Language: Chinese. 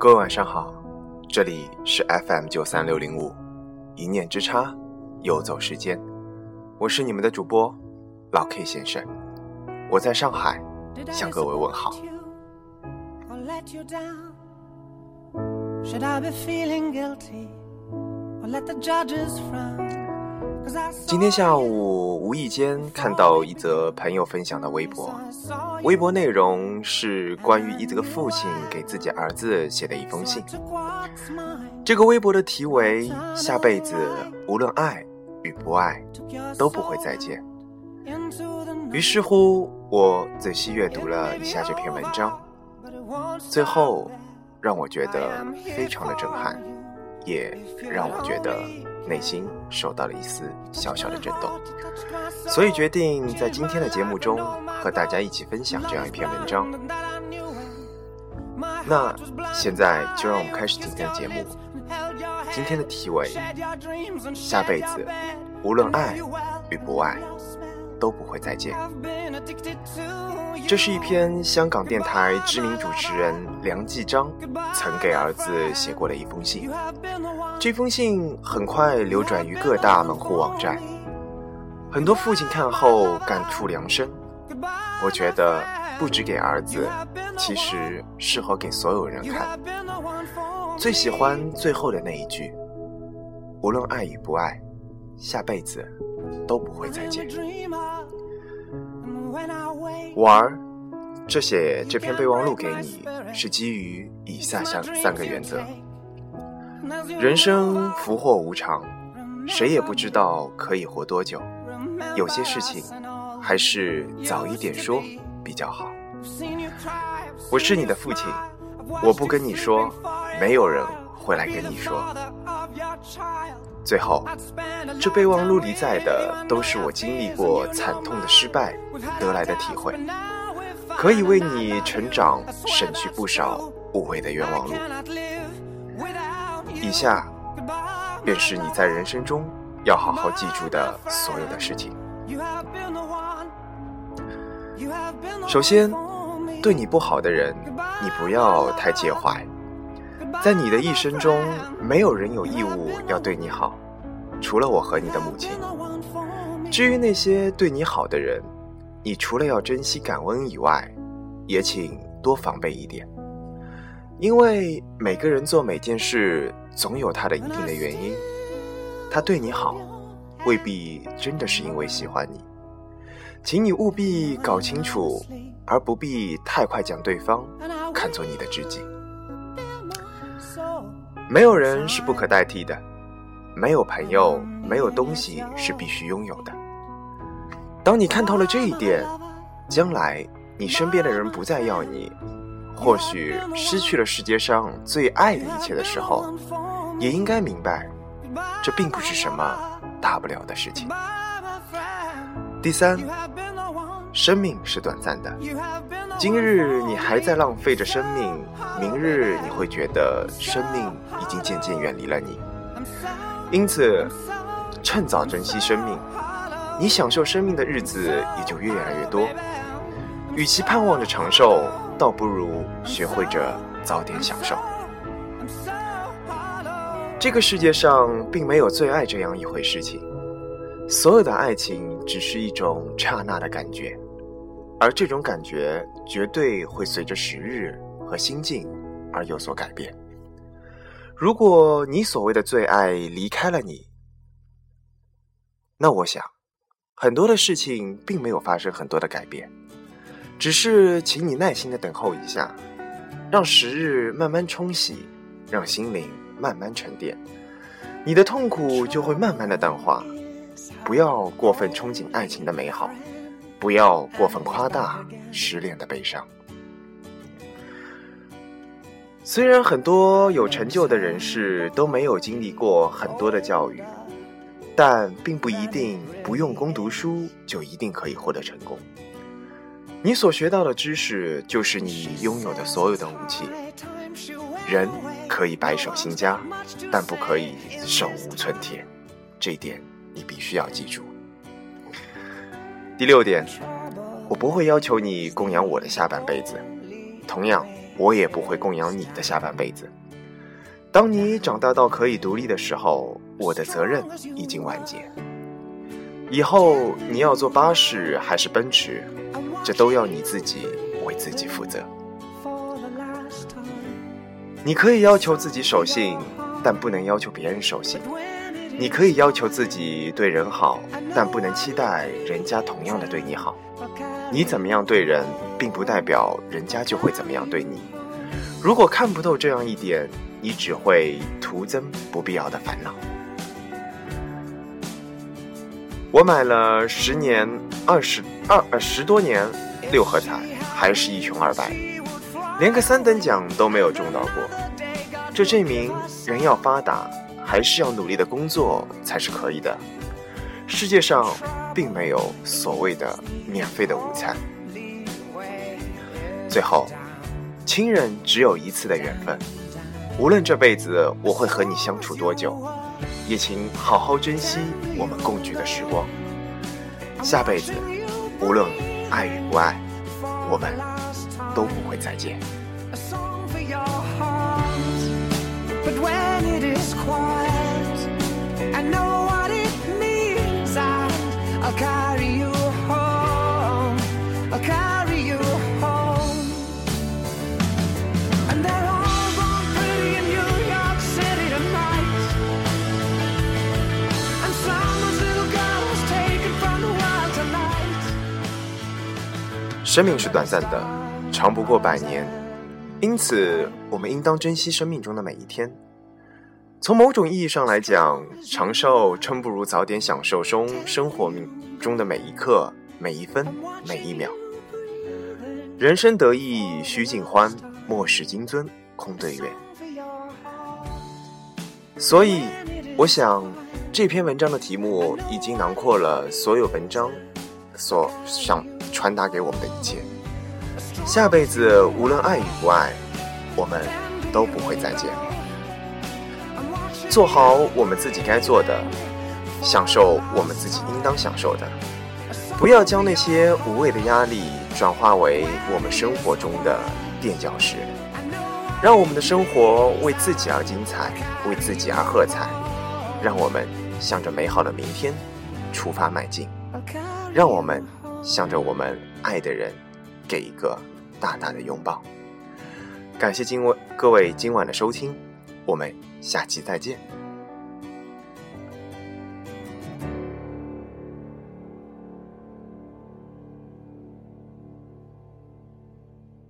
各位晚上好，这里是 FM 九三六零五，一念之差，游走时间，我是你们的主播老 K 先生，我在上海向各位问好。今天下午无意间看到一则朋友分享的微博，微博内容是关于一则父亲给自己儿子写的一封信。这个微博的题为“下辈子无论爱与不爱都不会再见”。于是乎，我仔细阅读了一下这篇文章，最后让我觉得非常的震撼，也让我觉得。内心受到了一丝小小的震动，所以决定在今天的节目中和大家一起分享这样一篇文章。那现在就让我们开始今天的节目。今天的题为：下辈子，无论爱与不爱，都不会再见。这是一篇香港电台知名主持人梁继章曾给儿子写过的一封信。这封信很快流转于各大门户网站，很多父亲看后感触良深。我觉得不止给儿子，其实适合给所有人看。最喜欢最后的那一句：“无论爱与不爱，下辈子都不会再见。”娃儿，这写这篇备忘录给你，是基于以下三三个原则：人生福祸无常，谁也不知道可以活多久，有些事情还是早一点说比较好。我是你的父亲，我不跟你说，没有人会来跟你说。最后，这备忘录里载的都是我经历过惨痛的失败得来的体会，可以为你成长省去不少无谓的冤枉路。以下便是你在人生中要好好记住的所有的事情。首先，对你不好的人，你不要太介怀。在你的一生中，没有人有义务要对你好，除了我和你的母亲。至于那些对你好的人，你除了要珍惜感恩以外，也请多防备一点，因为每个人做每件事总有他的一定的原因。他对你好，未必真的是因为喜欢你，请你务必搞清楚，而不必太快将对方看作你的知己。没有人是不可代替的，没有朋友，没有东西是必须拥有的。当你看透了这一点，将来你身边的人不再要你，或许失去了世界上最爱的一切的时候，也应该明白，这并不是什么大不了的事情。第三，生命是短暂的。今日你还在浪费着生命，明日你会觉得生命已经渐渐远离了你。因此，趁早珍惜生命，你享受生命的日子也就越来越多。与其盼望着长寿，倒不如学会着早点享受。这个世界上并没有最爱这样一回事情，所有的爱情只是一种刹那的感觉。而这种感觉绝对会随着时日和心境而有所改变。如果你所谓的最爱离开了你，那我想，很多的事情并没有发生很多的改变，只是请你耐心的等候一下，让时日慢慢冲洗，让心灵慢慢沉淀，你的痛苦就会慢慢的淡化。不要过分憧憬爱情的美好。不要过分夸大失恋的悲伤。虽然很多有成就的人士都没有经历过很多的教育，但并不一定不用功读书就一定可以获得成功。你所学到的知识就是你拥有的所有的武器。人可以白手兴家，但不可以手无寸铁，这一点你必须要记住。第六点，我不会要求你供养我的下半辈子，同样，我也不会供养你的下半辈子。当你长大到可以独立的时候，我的责任已经完结。以后你要坐巴士还是奔驰，这都要你自己为自己负责。你可以要求自己守信，但不能要求别人守信；你可以要求自己对人好，但不能期待人家同样的对你好。你怎么样对人，并不代表人家就会怎么样对你。如果看不透这样一点，你只会徒增不必要的烦恼。我买了十年、二十二、呃十多年六合彩，还是一穷二白，连个三等奖都没有中到过。这证明人要发达，还是要努力的工作才是可以的。世界上并没有所谓的免费的午餐。最后，亲人只有一次的缘分，无论这辈子我会和你相处多久。也请好好珍惜我们共聚的时光。下辈子，无论爱与不爱，我们都不会再见。生命是短暂的，长不过百年，因此我们应当珍惜生命中的每一天。从某种意义上来讲，长寿称不如早点享受中生活中的每一刻、每一分、每一秒。人生得意须尽欢，莫使金樽空对月。所以，我想这篇文章的题目已经囊括了所有文章所想。传达给我们的一切，下辈子无论爱与不爱，我们都不会再见。做好我们自己该做的，享受我们自己应当享受的，不要将那些无谓的压力转化为我们生活中的垫脚石。让我们的生活为自己而精彩，为自己而喝彩。让我们向着美好的明天出发迈进。让我们。向着我们爱的人，给一个大大的拥抱。感谢今晚各位今晚的收听，我们下期再见。